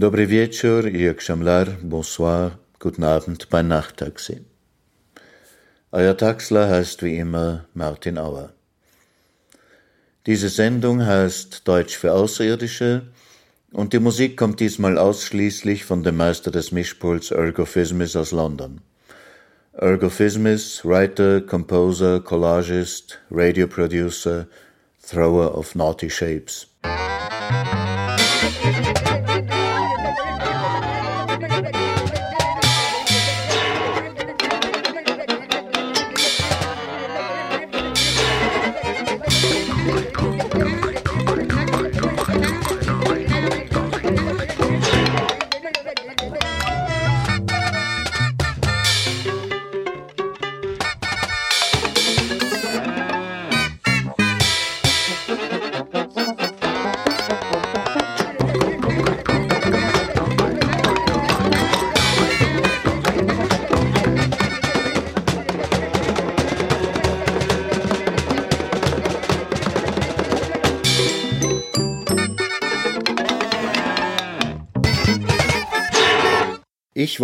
Dobry wieczór, jak Schamlar, bonsoir, guten Abend bei Nachttaxi. Euer Taxler heißt wie immer Martin Auer. Diese Sendung heißt Deutsch für Außerirdische und die Musik kommt diesmal ausschließlich von dem Meister des Mischpuls Ergo Fismis aus London. Ergo Fismis, Writer, Composer, Collagist, Radio Producer, Thrower of Naughty Shapes.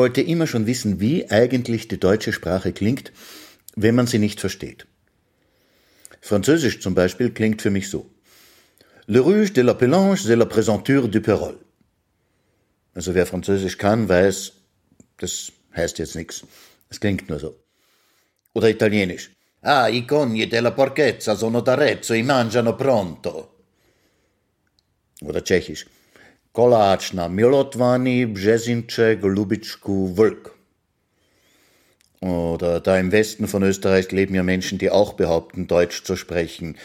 Wollte immer schon wissen, wie eigentlich die deutsche Sprache klingt, wenn man sie nicht versteht. Französisch zum Beispiel klingt für mich so. Le Rouge de la Pelange, c'est la présenture du Perol. Also wer Französisch kann, weiß, das heißt jetzt nichts. Es klingt nur so. Oder Italienisch. Ah, i cogni della porchezza sono d'arezzo, i mangiano pronto. Oder Tschechisch. Koláč na Milotvani, Brzezince, Golubitschku, Wölk. Oder da im Westen von Österreich leben ja Menschen, die auch behaupten, Deutsch zu sprechen.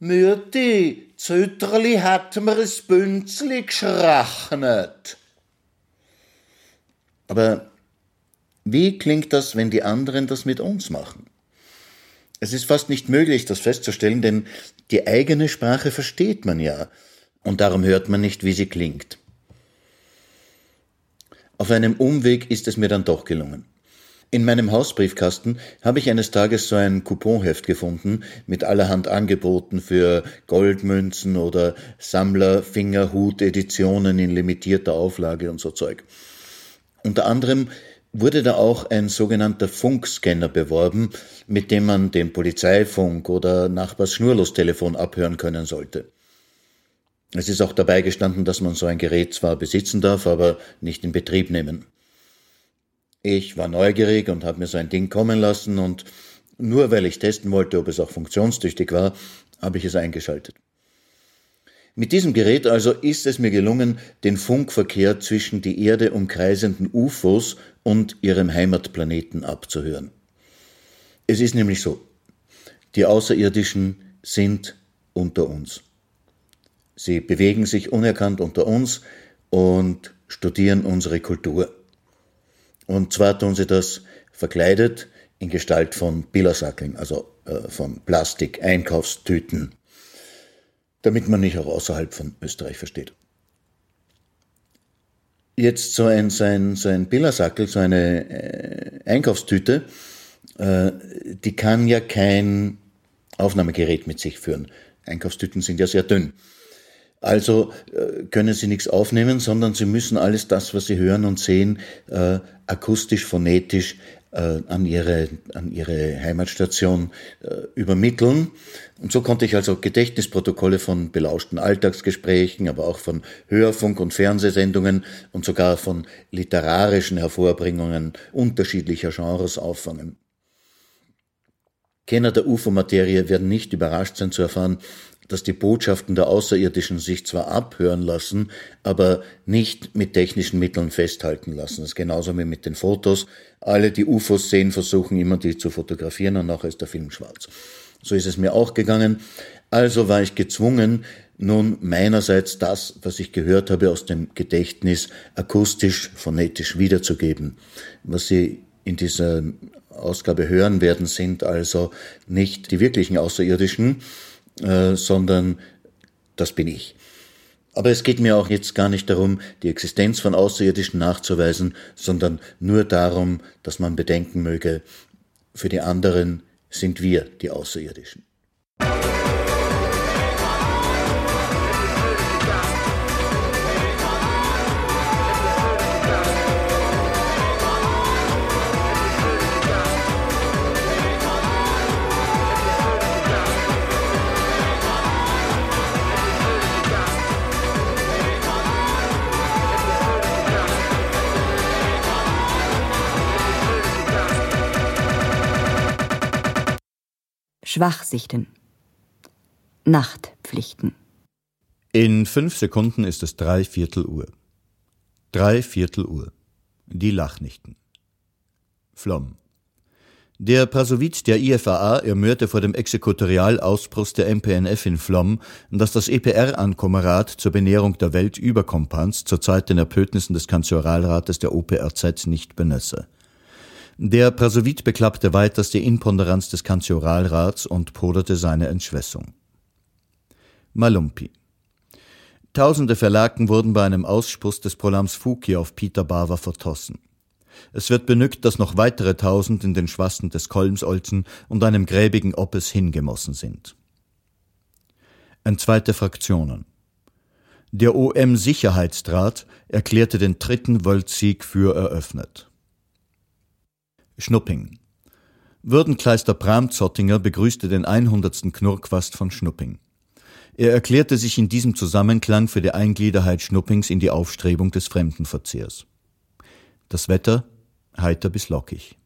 Mürti, Zütterli hat mir es Bünzli geschrachnet. Aber wie klingt das, wenn die anderen das mit uns machen? Es ist fast nicht möglich, das festzustellen, denn die eigene Sprache versteht man ja und darum hört man nicht, wie sie klingt. Auf einem Umweg ist es mir dann doch gelungen. In meinem Hausbriefkasten habe ich eines Tages so ein Couponheft gefunden mit allerhand Angeboten für Goldmünzen oder Sammler-Fingerhut-Editionen in limitierter Auflage und so Zeug. Unter anderem wurde da auch ein sogenannter Funkscanner beworben, mit dem man den Polizeifunk oder Nachbars Schnurlostelefon abhören können sollte. Es ist auch dabei gestanden, dass man so ein Gerät zwar besitzen darf, aber nicht in Betrieb nehmen. Ich war neugierig und habe mir so ein Ding kommen lassen und nur weil ich testen wollte, ob es auch funktionstüchtig war, habe ich es eingeschaltet. Mit diesem Gerät also ist es mir gelungen, den Funkverkehr zwischen die Erde umkreisenden UFOs und ihrem Heimatplaneten abzuhören. Es ist nämlich so, die Außerirdischen sind unter uns. Sie bewegen sich unerkannt unter uns und studieren unsere Kultur. Und zwar tun sie das verkleidet in Gestalt von Billersackeln, also äh, von Plastik-Einkaufstüten, damit man nicht auch außerhalb von Österreich versteht. Jetzt so ein, so ein, so ein Billersackel, so eine äh, Einkaufstüte, äh, die kann ja kein Aufnahmegerät mit sich führen. Einkaufstüten sind ja sehr dünn. Also äh, können sie nichts aufnehmen, sondern sie müssen alles das, was sie hören und sehen, äh, akustisch, phonetisch äh, an, ihre, an ihre Heimatstation äh, übermitteln. Und so konnte ich also Gedächtnisprotokolle von belauschten Alltagsgesprächen, aber auch von Hörfunk- und Fernsehsendungen und sogar von literarischen Hervorbringungen unterschiedlicher Genres auffangen. Kenner der UFO-Materie werden nicht überrascht sein zu erfahren, dass die Botschaften der Außerirdischen sich zwar abhören lassen, aber nicht mit technischen Mitteln festhalten lassen. Das ist genauso wie mit den Fotos. Alle, die UFOs sehen, versuchen immer, die zu fotografieren und nachher ist der Film schwarz. So ist es mir auch gegangen. Also war ich gezwungen, nun meinerseits das, was ich gehört habe aus dem Gedächtnis, akustisch, phonetisch wiederzugeben. Was Sie in dieser Ausgabe hören werden, sind also nicht die wirklichen Außerirdischen, äh, sondern das bin ich. Aber es geht mir auch jetzt gar nicht darum, die Existenz von Außerirdischen nachzuweisen, sondern nur darum, dass man bedenken möge, für die anderen sind wir die Außerirdischen. Schwachsichten. Nachtpflichten. In fünf Sekunden ist es drei Viertel Uhr. Drei Viertel Uhr. Die Lachnichten. Flom. Der Prasowitz der IFAA ermührte vor dem Exekutorialausbruch der MPNF in Flom, dass das EPR-Ankommerat zur Benährung der Weltüberkompans zur Zeit den Erpötnissen des Kanzoralrates der OPRZ nicht benösse. Der Prasowit beklappte weiters die Inponderanz des Kantioralrats und poderte seine Entschwessung. Malumpi. Tausende Verlagten wurden bei einem Ausspuss des Prolams Fuki auf Peter Bava vertossen. Es wird benückt, dass noch weitere Tausend in den Schwassen des Kolmsolzen und einem gräbigen Oppes hingemossen sind. Entzweite Fraktionen. Der OM-Sicherheitsrat erklärte den dritten Weltsieg für eröffnet. Schnupping. Würdenkleister Bram Zottinger begrüßte den 100. Knurrquast von Schnupping. Er erklärte sich in diesem Zusammenklang für die Eingliederheit Schnuppings in die Aufstrebung des Fremdenverzehrs. Das Wetter heiter bis lockig.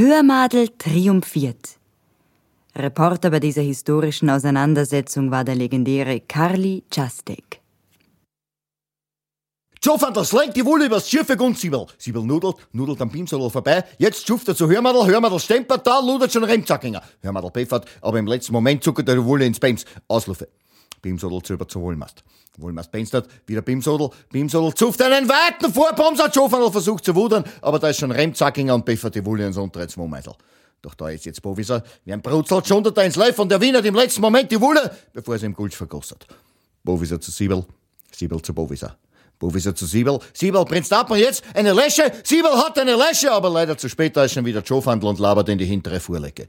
Hörmadel triumphiert. Reporter bei dieser historischen Auseinandersetzung war der legendäre Carly Chastek. Schaffen, das lenkt die Wolle übers Schiffe und Siebel. Siebel nudelt, nudelt am Beamsodel vorbei. Jetzt schuft er zu Hörmadel, Hörmadel stempert, da ludert schon Remzackinger. Hörmadel beffert, aber im letzten Moment zuckert der Wolle ins Beams. Auslufe. Beamsodel zu über zu Wohlmast. Benstert, wieder Beamsodel, Beamsodel zuft einen weiten Vorbums, hat Schofernl versucht zu wudern, aber da ist schon Remzackinger und beffert die Wolle ins untere Zwomeisel. Doch da ist jetzt Boviser, wie ein Brutzelt schundert er ins Leib von der Wiener im letzten Moment die Wolle, bevor sie im Gulch vergossert. Boviser zu Siebel, Siebel zu Boviser. Boviser zu Siebel, Siebel bringt ab und jetzt eine Läsche, Siebel hat eine Läsche, aber leider zu spät, da ist schon wieder Schofandl und labert in die hintere Fuhrlecke.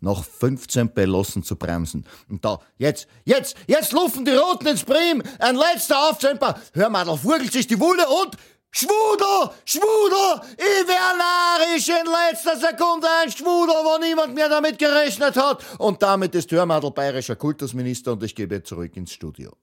Noch 15 Belossen zu bremsen. Und da, jetzt, jetzt, jetzt lufen die Roten ins Prim, ein letzter Aufzemper. Hör mal, da furgelt sich die Wulle und Schwuder! Schwuder! Ich wär narisch in letzter Sekunde ein Schwuder, wo niemand mehr damit gerechnet hat. Und damit ist Hörmadel bayerischer Kultusminister und ich gebe zurück ins Studio.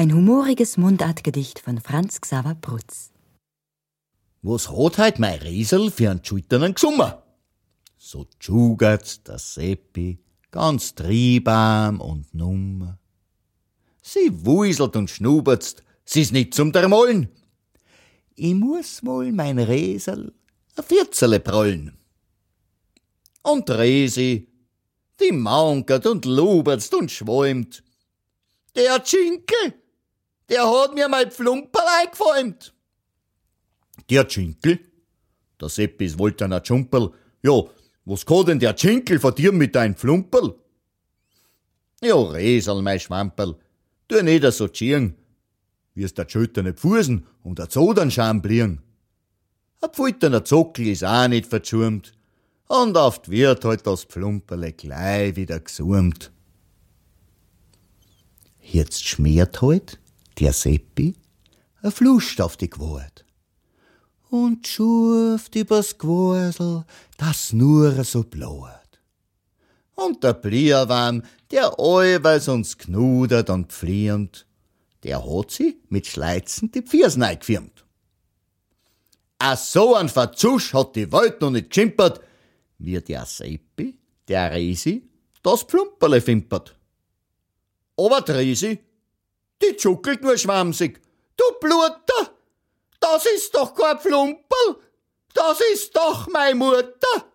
Ein humoriges Mundartgedicht von Franz Xaver Brutz. Was hat heut mein Riesel für einen schulternen Gesummer? So tschugert's der Seppi, ganz triebam und nummer. Sie wuselt und schnubert's, sie's nicht zum Dermollen. Ich muss wohl mein Riesel a Vierzele prollen. Und Resi, die mankert und lubert's und schwäumt. Der Schinkel, der hat mir mein Pflumperl eingefallen. Der Schinkel? Der Seppis wollte ein Schumperl. Ja, was kann denn der Schinkel von dir mit dein Flumperl? Ja, Resel, mein Schwamperl, tu nicht so tschieren. Wirst der Schöter nicht fußen und der Zodern schamblieren. Ein pfulterner Zockel ist auch nicht verschurmt. Und oft wird halt das Pflumperle gleich wieder gesurmt. Jetzt schmiert halt der Seppi a Fluscht auf die Gwort. Und schurft übers Gwursel, das nur so blaut. Und der Blierwarm, der allweils uns knudert und pflierend, der hat sie mit Schleizen die Pfirsen eingefirmt. A so ein Verzusch hat die Welt noch nicht geschimpert, wie der Seppi, der Resi, das Plumperle fimpert. Aber Resi, die zuckelt nur schwamsig. Du Bluter, das ist doch kein Plumperl, das ist doch meine Mutter.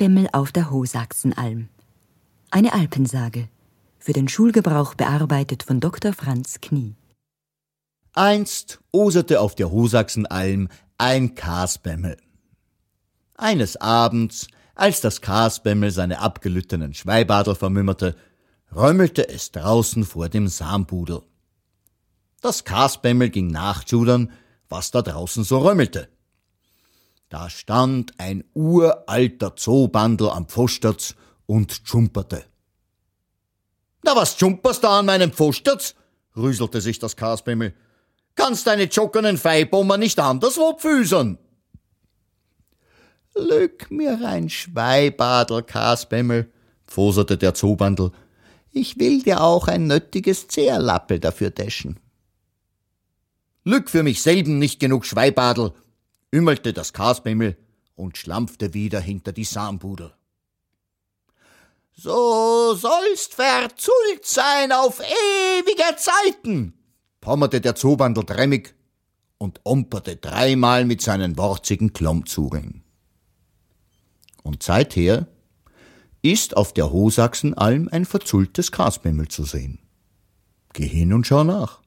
Kasbemmel auf der Hosachsenalm. Eine Alpensage. Für den Schulgebrauch bearbeitet von Dr. Franz Knie. Einst oserte auf der Hosachsenalm ein Kasbemmel. Eines Abends, als das Kasbemmel seine abgelüttenen Schweibadel vermümmerte, räumelte es draußen vor dem Sambudel. Das Kasbemmel ging nachzudern, was da draußen so räumelte. Da stand ein uralter Zoobandel am Pfosterz und schumperte. Na, was schumperst da an meinem Pfosterz? rüselte sich das Kasbemmel. Kannst deine jockenen Feibommer nicht anderswo pfüsern? Lück mir ein Schweibadel, Kasbemmel, pfoserte der Zoobandel. Ich will dir auch ein nötiges Zehrlappel dafür täschen. Lück für mich selben nicht genug Schweibadel, ümmelte das Kasbemmel und schlampfte wieder hinter die Sambudel. So sollst verzult sein auf ewige Zeiten, pommerte der Zoobandel drämmig und omperte dreimal mit seinen worzigen Klommzugeln. Und seither ist auf der Hosachsenalm ein verzultes Kasbemmel zu sehen. Geh hin und schau nach.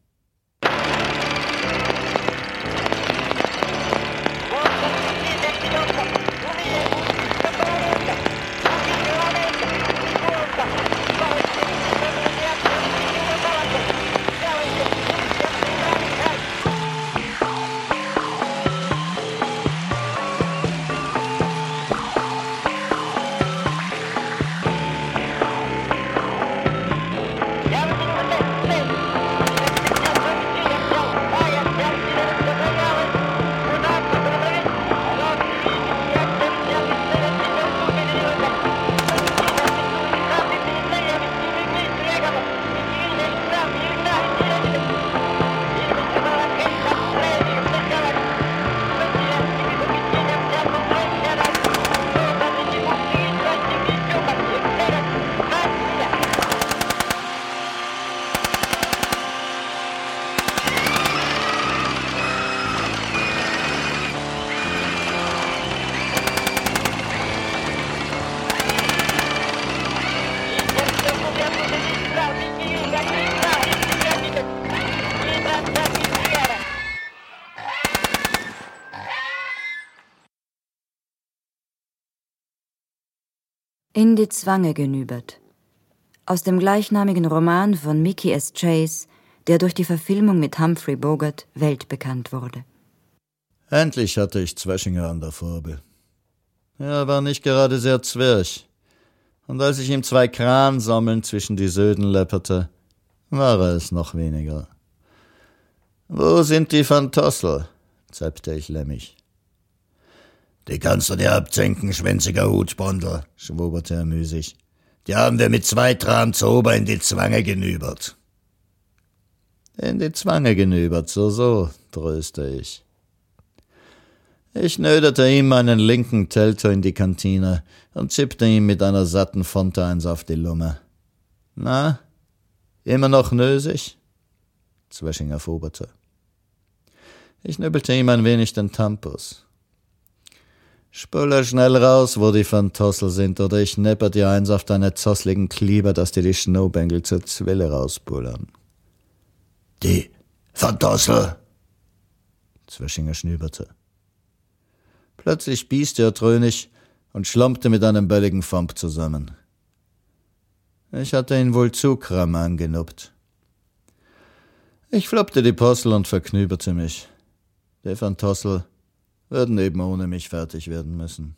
Zwange genübert. Aus dem gleichnamigen Roman von Mickey S. Chase, der durch die Verfilmung mit Humphrey Bogart weltbekannt wurde. Endlich hatte ich Zweschinger an der Farbe. Er war nicht gerade sehr zwerch. Und als ich ihm zwei Kransammeln zwischen die Söden läpperte, war er es noch weniger. Wo sind die Van Tossel? zappte ich lämmig. Die kannst du dir abzenken, schwänziger Hutspondel, schwoberte er müßig. Die haben wir mit zwei Tram zu Ober in die Zwange genübert. In die Zwange genübert, so, so, tröste ich. Ich nöderte ihm meinen linken Telto in die Kantine und zippte ihm mit einer satten Fonte eins auf die Lumme. Na, immer noch nösig? Zweschinger foberte. Ich nübbelte ihm ein wenig den Tampus. Spülle schnell raus, wo die von sind, oder ich nepper dir eins auf deine zossligen Klieber, dass dir die Schnobängel zur Zwille rauspullern. Die von Tossel? Zweschinger schnüberte. Plötzlich bieste er dröhnig und schlompte mit einem bölligen Fomp zusammen. Ich hatte ihn wohl zu kram angenuppt. Ich floppte die Possel und verknüberte mich. Der Tossel würden eben ohne mich fertig werden müssen.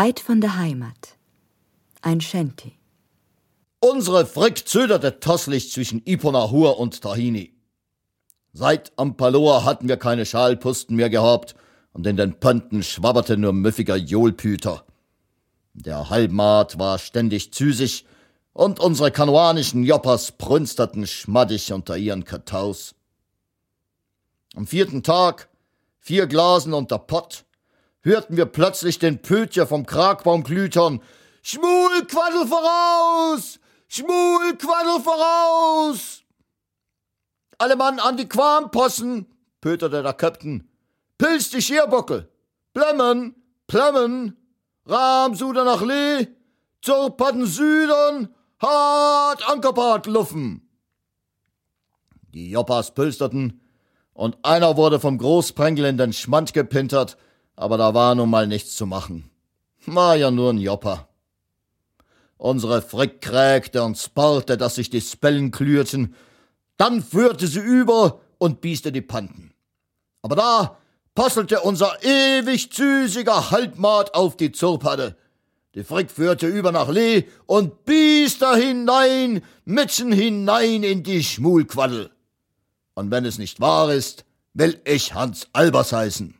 Weit von der Heimat. Ein Shanty. Unsere Frick zöderte tosslich zwischen Iponahur und Tahini. Seit Ampaloa hatten wir keine Schalpusten mehr gehabt und in den Pönten schwabberte nur müffiger Johlpüter. Der Halbmaat war ständig züsig und unsere kanuanischen Joppers prünsterten schmaddig unter ihren Kataus. Am vierten Tag, vier Glasen unter Pott, hörten wir plötzlich den Pötcher vom Kragbaum glütern. Schmulquaddel voraus! Schmulquaddel voraus! alle Mann an die Quampossen, pöterte der Kapitän. Pilz die Schierbockel. Plemmen, Plemmen, Ramsuder nach Lee, zur Patten Südern, hart Ankerbad luffen. Die Joppas pülsterten, und einer wurde vom Großprengel in den Schmand gepintert, aber da war nun mal nichts zu machen. War ja nur ein Jopper. Unsere Frick krägte und sparte, dass sich die Spellen klürten, dann führte sie über und bieste die Panten. Aber da passelte unser ewig züsiger Halbmat auf die Zurpade. Die Frick führte über nach Lee und biester hinein, mitten hinein in die Schmulquaddel. Und wenn es nicht wahr ist, will ich Hans Albers heißen.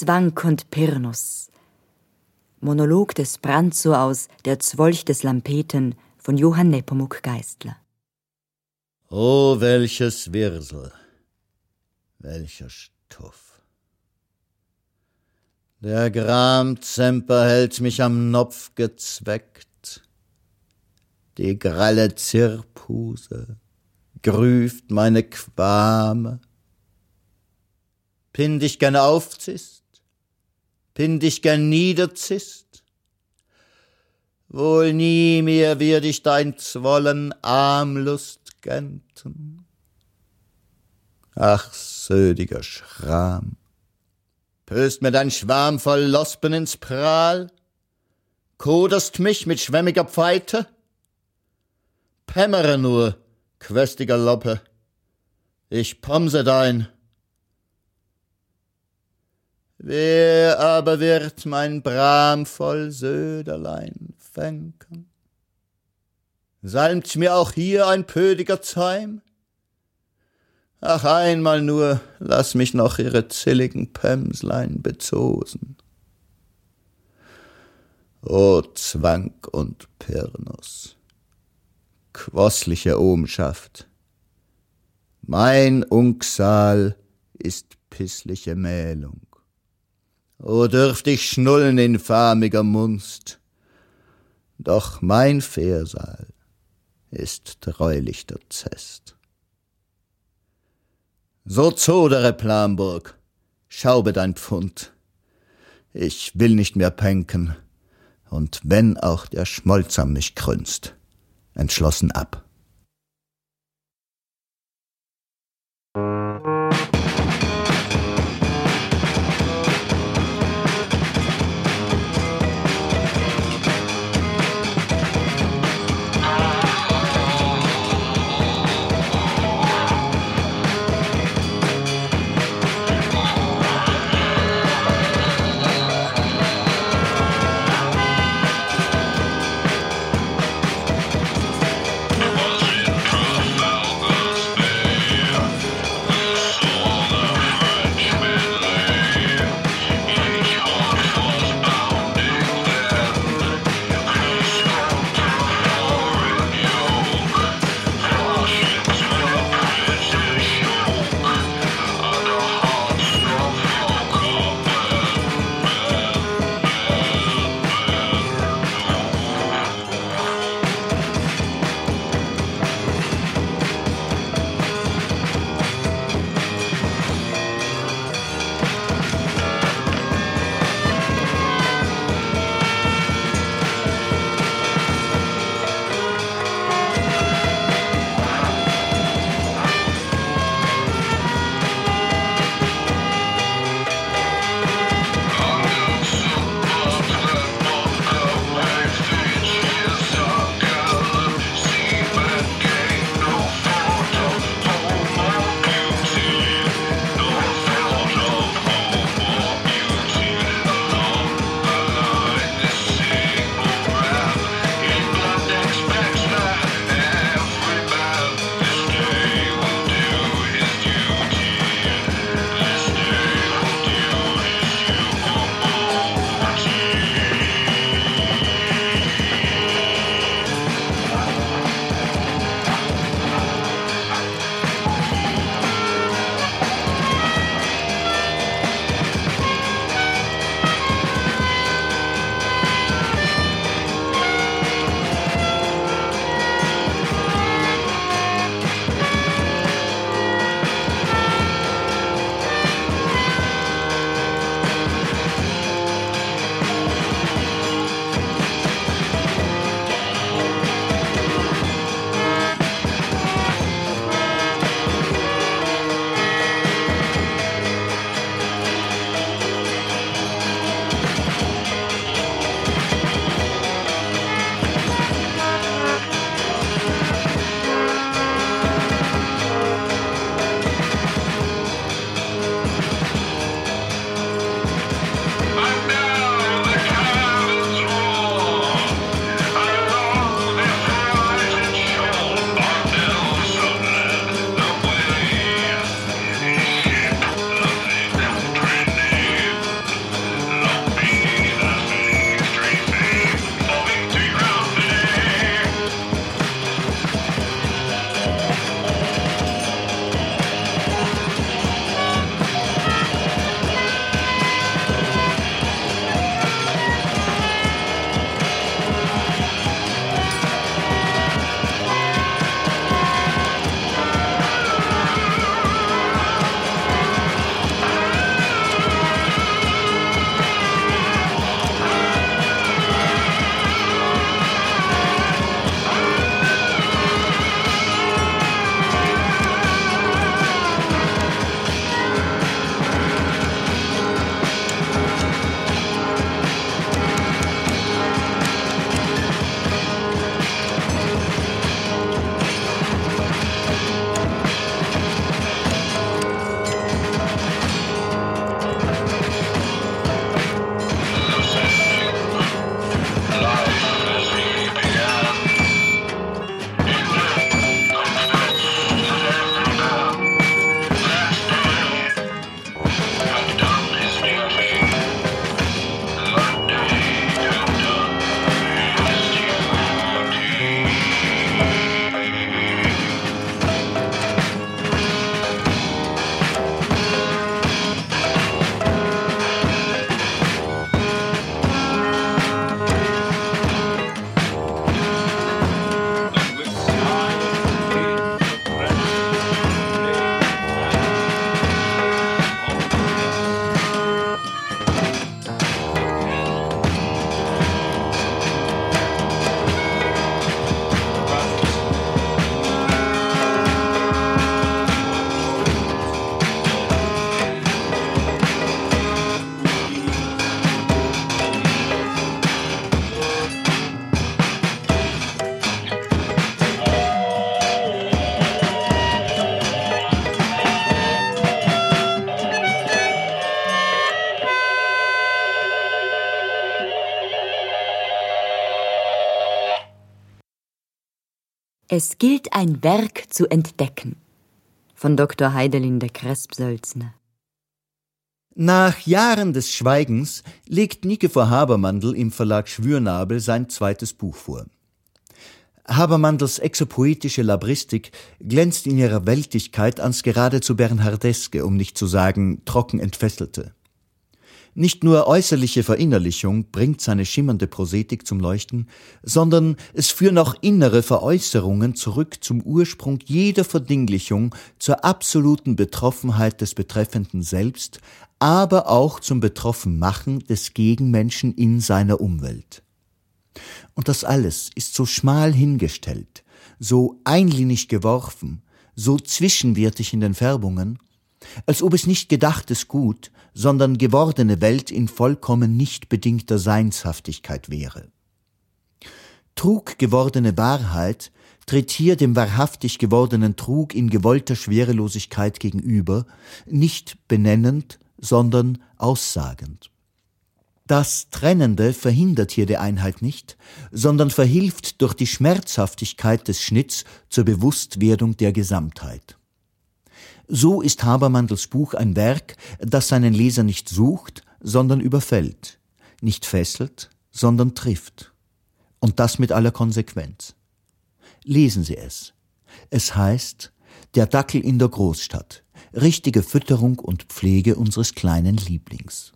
Zwank und Pirnus. Monolog des Branzo aus Der Zwolch des Lampeten von Johann Nepomuk Geistler. O welches Wirsel, welcher Stoff. Der Gramzemper hält mich am Nopf gezweckt, die grelle Zirpuse grüft meine Quame, Pin dich gern aufzist, pin dich gern niederzist. Wohl nie mehr wird ich dein Zwollen Armlust genten. Ach, södiger Schram, pöst mir dein Schwarm voll Lospen ins Prahl, koderst mich mit schwemmiger Pfeite? Pämmere nur, quästiger Loppe, ich pomse dein, Wer aber wird mein Bram voll Söderlein fänken? Salmt mir auch hier ein pödiger Zeim? Ach, einmal nur lass mich noch ihre zilligen Pämslein bezosen. O Zwank und Pirnus, quossliche Ohmschaft, mein Unksal ist pissliche Mählung. O dürft ich schnullen, infamiger Munst, doch mein Fährsaal ist treulich Zest. So zodere Planburg, schaube dein Pfund, ich will nicht mehr penken, und wenn auch der Schmolzam mich krünst, entschlossen ab. Es gilt ein Werk zu entdecken. Von Dr. Heidelin der Krespsölzner. Nach Jahren des Schweigens legt Nikifor Habermandl im Verlag Schwürnabel sein zweites Buch vor. Habermandls exopoetische Labristik glänzt in ihrer Weltigkeit ans geradezu Bernhardeske, um nicht zu sagen trocken entfesselte. Nicht nur äußerliche Verinnerlichung bringt seine schimmernde Prosetik zum Leuchten, sondern es führen auch innere Veräußerungen zurück zum Ursprung jeder Verdinglichung, zur absoluten Betroffenheit des Betreffenden selbst, aber auch zum Betroffenmachen des Gegenmenschen in seiner Umwelt. Und das alles ist so schmal hingestellt, so einlinig geworfen, so zwischenwertig in den Färbungen, als ob es nicht gedachtes Gut, sondern gewordene Welt in vollkommen nicht bedingter Seinshaftigkeit wäre. Trug gewordene Wahrheit tritt hier dem wahrhaftig gewordenen Trug in gewollter Schwerelosigkeit gegenüber, nicht benennend, sondern aussagend. Das Trennende verhindert hier die Einheit nicht, sondern verhilft durch die Schmerzhaftigkeit des Schnitts zur Bewusstwerdung der Gesamtheit. So ist Habermandels Buch ein Werk, das seinen Leser nicht sucht, sondern überfällt, nicht fesselt, sondern trifft. Und das mit aller Konsequenz. Lesen Sie es. Es heißt Der Dackel in der Großstadt. Richtige Fütterung und Pflege unseres kleinen Lieblings.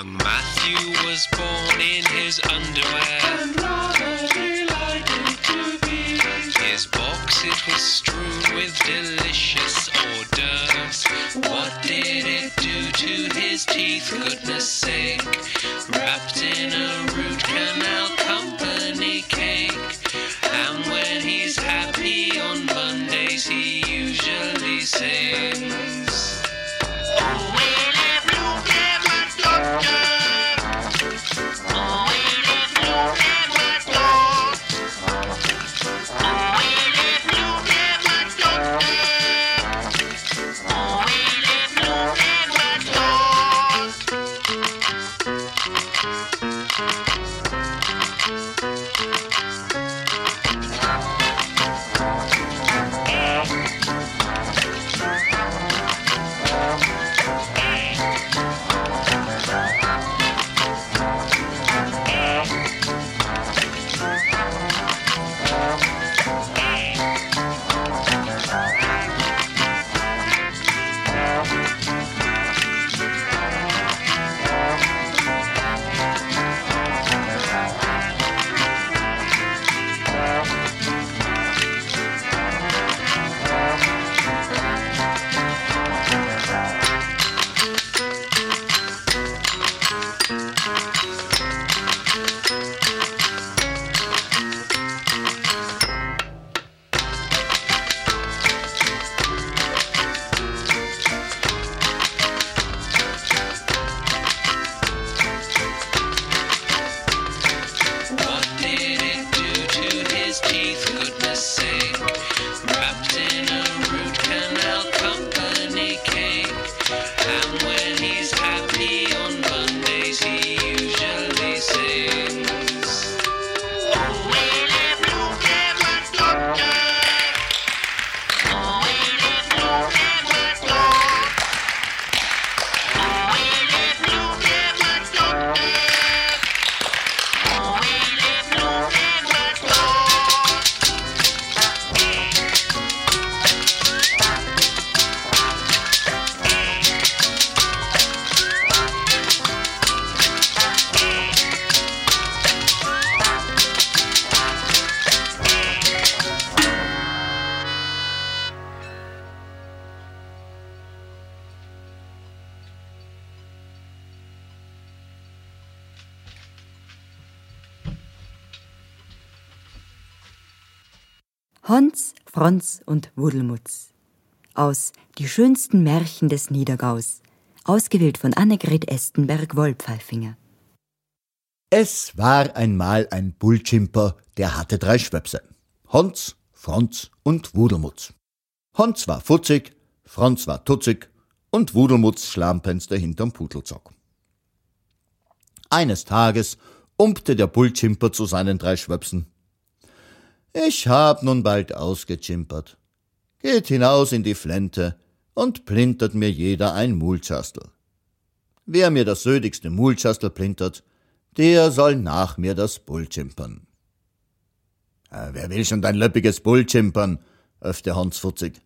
Young Matthew was born in his underwear. And. His box it was strewn with delicious hors d'oeuvres. What did it do to his teeth? Goodness sake! Wrapped in a root canal company cake. And when he's happy on Mondays, he usually sings. Franz und Wudelmutz. Aus Die schönsten Märchen des Niedergaus. Ausgewählt von Annegret Estenberg-Wollpfeifinger. Es war einmal ein Bullchimper, der hatte drei Schwäpse. Hans, Franz und Wudelmutz. Hans war futzig, Franz war tutzig und Wudelmutz schlampenste hinterm Pudelzock. Eines Tages umpte der Bullchimper zu seinen drei Schwöpsen. Ich hab nun bald ausgechimpert. Geht hinaus in die Flente und plintert mir jeder ein Mulchastel. Wer mir das södigste Mulchastel plintert, der soll nach mir das Bullchimpern. Äh, wer will schon dein löppiges Bullchimpern? öffte Hans futzig.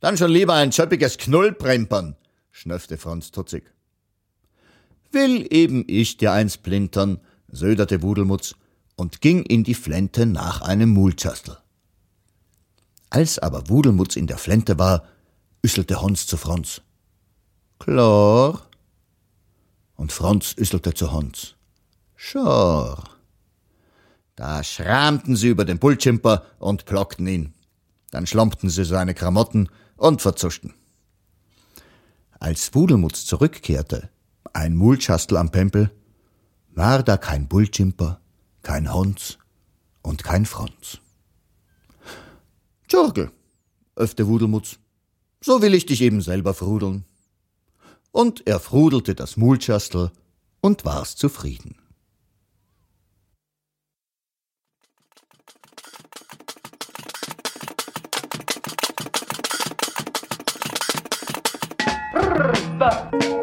Dann schon lieber ein schöppiges Knullprempern, schnöffte Franz tutzig. Will eben ich dir eins plintern, söderte Wudelmutz und ging in die Flente nach einem Mulchastel. Als aber Wudelmutz in der Flente war, üsselte Hans zu Franz. Klar. Und Franz üsselte zu Hans. Schor. Da schramten sie über den Bullchimper und plockten ihn. Dann schlompten sie seine Kramotten und verzuschten. Als Wudelmutz zurückkehrte, ein Mulchastel am Pempel, war da kein Bullchimper, kein Hons und kein Franz. Tschurge, öffte Wudelmutz, so will ich dich eben selber frudeln. Und er frudelte das Mulchastel und war's zufrieden. Brrr,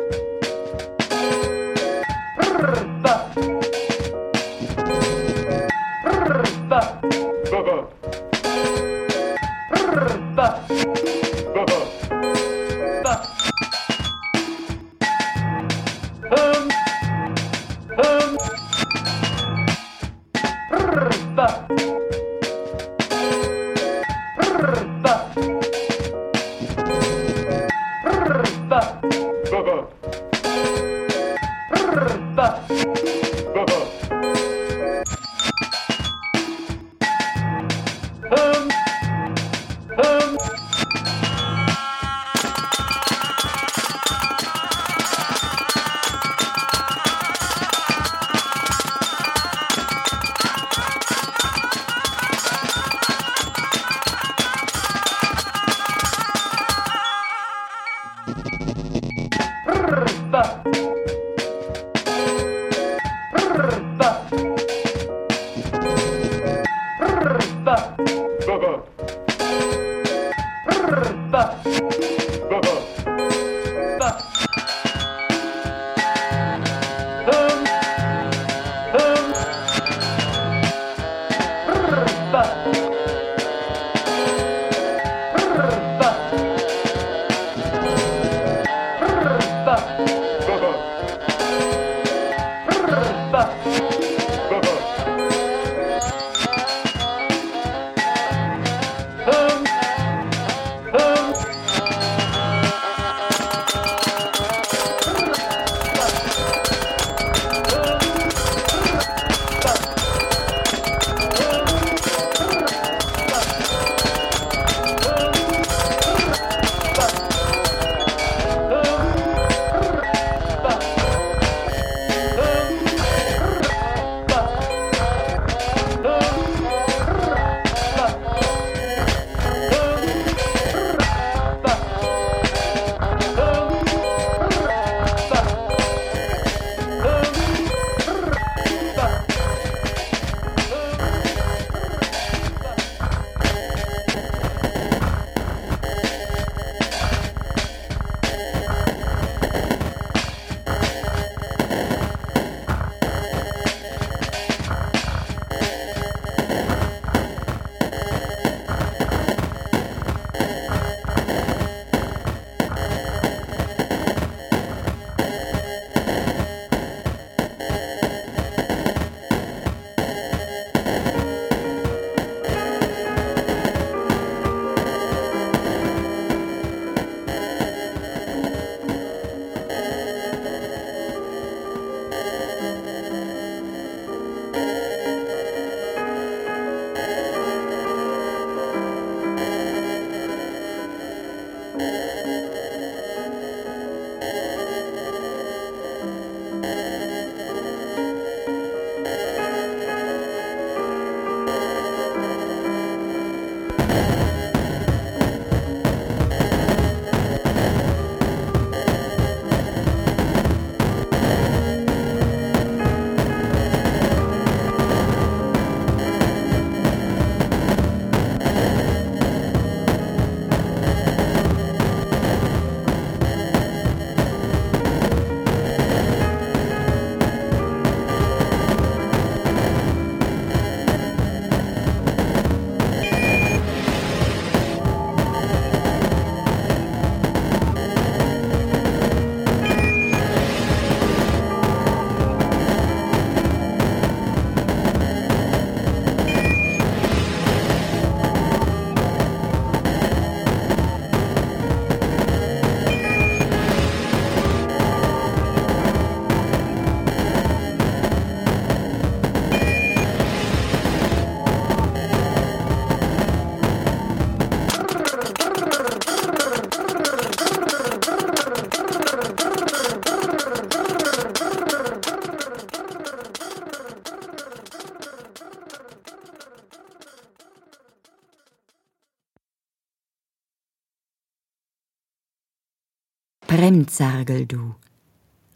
Du.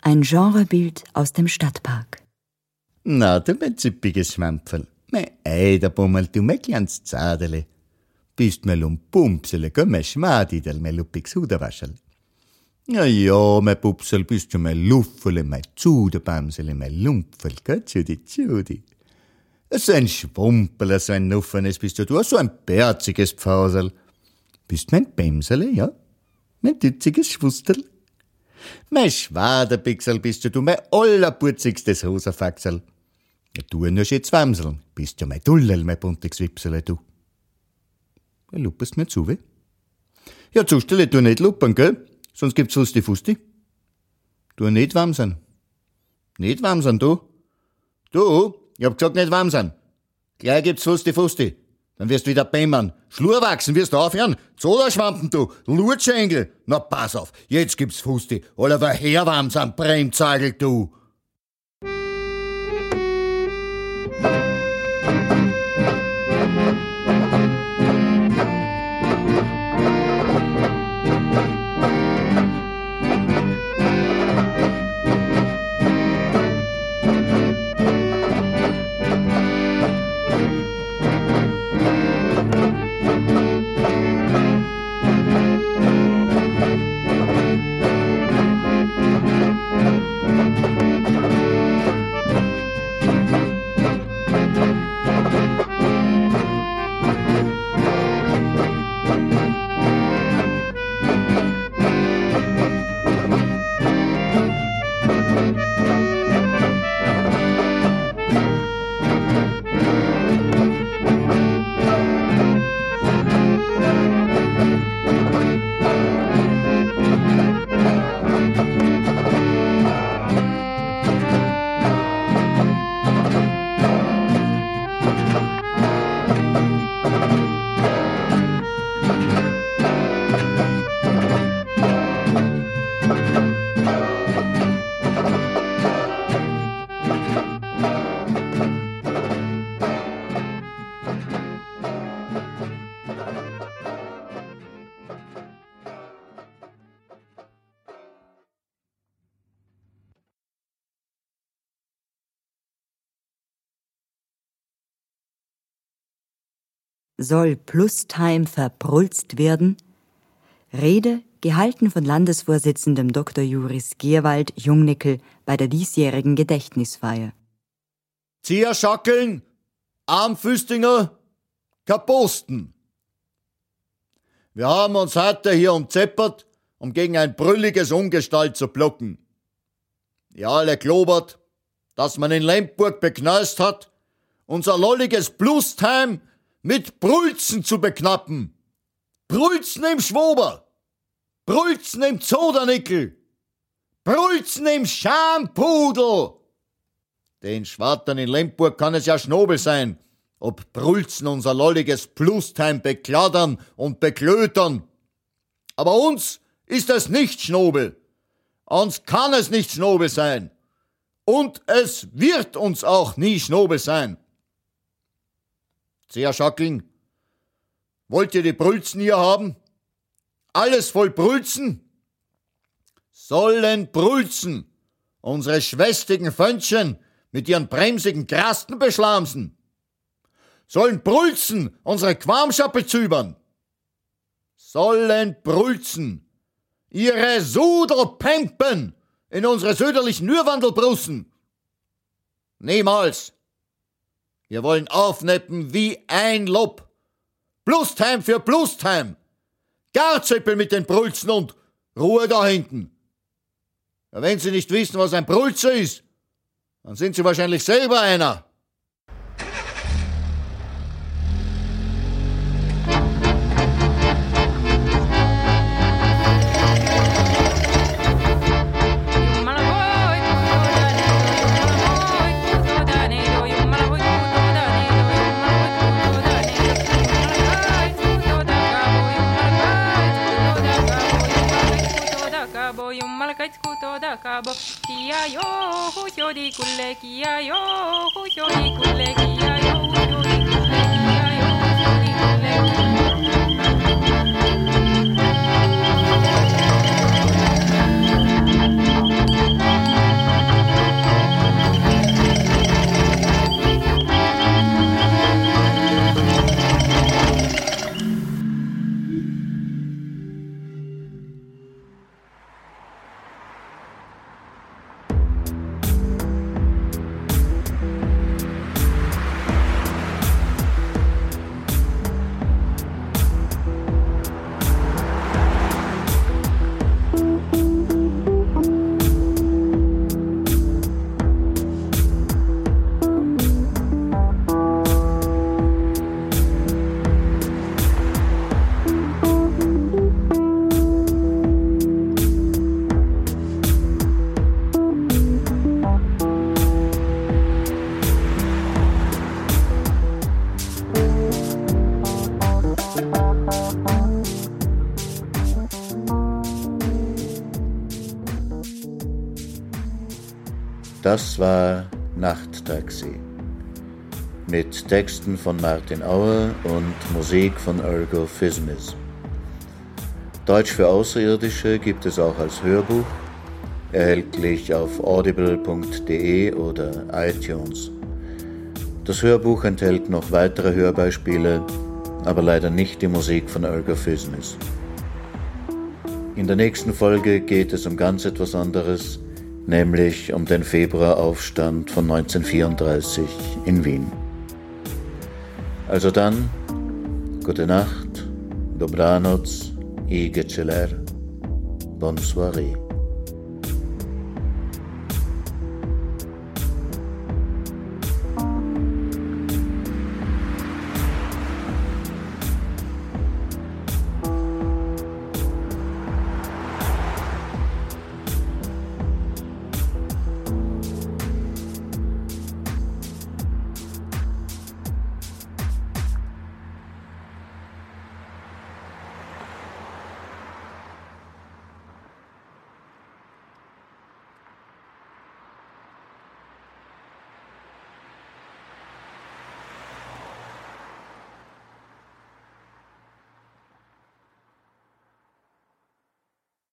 Ein Genrebild aus dem Stadtpark. Na, du mein zippiges Schwampferl. Mein Eiderbummel, du mein kleines Zadele. Bist mein Lumpumsele, gell, mein Schmadidel, mein luppiges Huderwaschel. Ja, ja, mein Pupsel, bist du mein Luffele, mein Zuderbamsele, mein Lumpfel, gell, Zudi, Zudi. So ein Schwumperler, so ein Nuffenes bist du, du, so ein bärziges Pfausel. Bist mein Bämsele, ja? Mein dütziges Schwusterl. Mein Schwaderpixel bist du, du, mein allerpurzigstes Hoserfaxel. Ja, du nur schön Zwamsel, bist du mein Dullel, mein buntiges Wipsele, du. Ja, lupest mir zu, weh? Ja, zustelle du nicht lupen, gell? Sonst gibt's Fusti Fusti. Du nicht wamsen. Nicht wamsen, du. Du, ich hab gesagt nicht wamsen. Gleich gibt's Fusti Fusti. Dann wirst du wieder bämmern. Schlur wachsen, wirst du aufhören? Zoderschwampen, du. Lurtschengel. Na, pass auf. Jetzt gibt's Fusti. Oder wer herwamsen, Bremzagel, du. Soll Plustime verbrulzt werden? Rede gehalten von Landesvorsitzendem Dr. Juris Gierwald Jungnickel bei der diesjährigen Gedächtnisfeier. Zierschackeln, Armfüstinger, Kaposten. Wir haben uns heute hier umzeppert, um gegen ein brülliges Ungestalt zu blocken. Ihr alle globert, dass man in Lemburg bekneust hat, unser lolliges Plustime mit Brülzen zu beknappen. Brülzen im Schwober, Brülzen im Zodernickel, Brülzen im Schampudel. Den Schwartern in Lemburg kann es ja Schnobel sein, ob Brülzen unser lolliges Plustime bekladdern und beklötern. Aber uns ist es nicht Schnobel. Uns kann es nicht Schnobel sein. Und es wird uns auch nie Schnobel sein. Sehr Schackling, wollt ihr die Brülzen hier haben? Alles voll Brülzen? Sollen Brülzen unsere schwästigen Fönnchen mit ihren bremsigen Krasten beschlamsen? Sollen Brülzen unsere Quamschappe zübern? Sollen Brülzen ihre Sudelpempen in unsere söderlichen Nürwandel brussen? Niemals! Wir wollen aufneppen wie ein Lob. Plustime für Plustime. Garzeppel mit den Brülzen und Ruhe da hinten. Ja, wenn Sie nicht wissen, was ein Brülzer ist, dann sind Sie wahrscheinlich selber einer. kaits kutoda kabo kia yo hu shodi kulle kia yo hu shodi kulle kia yo hu shodi kulle kia yo hu shodi kulle Das war Nachttaxi. Mit Texten von Martin Auer und Musik von Ergo Fismis. Deutsch für Außerirdische gibt es auch als Hörbuch, erhältlich auf audible.de oder iTunes. Das Hörbuch enthält noch weitere Hörbeispiele, aber leider nicht die Musik von Ergo Fismis. In der nächsten Folge geht es um ganz etwas anderes, nämlich um den Februaraufstand von 1934 in Wien. Also dann, gute Nacht, dobranoc i geceler, bonne.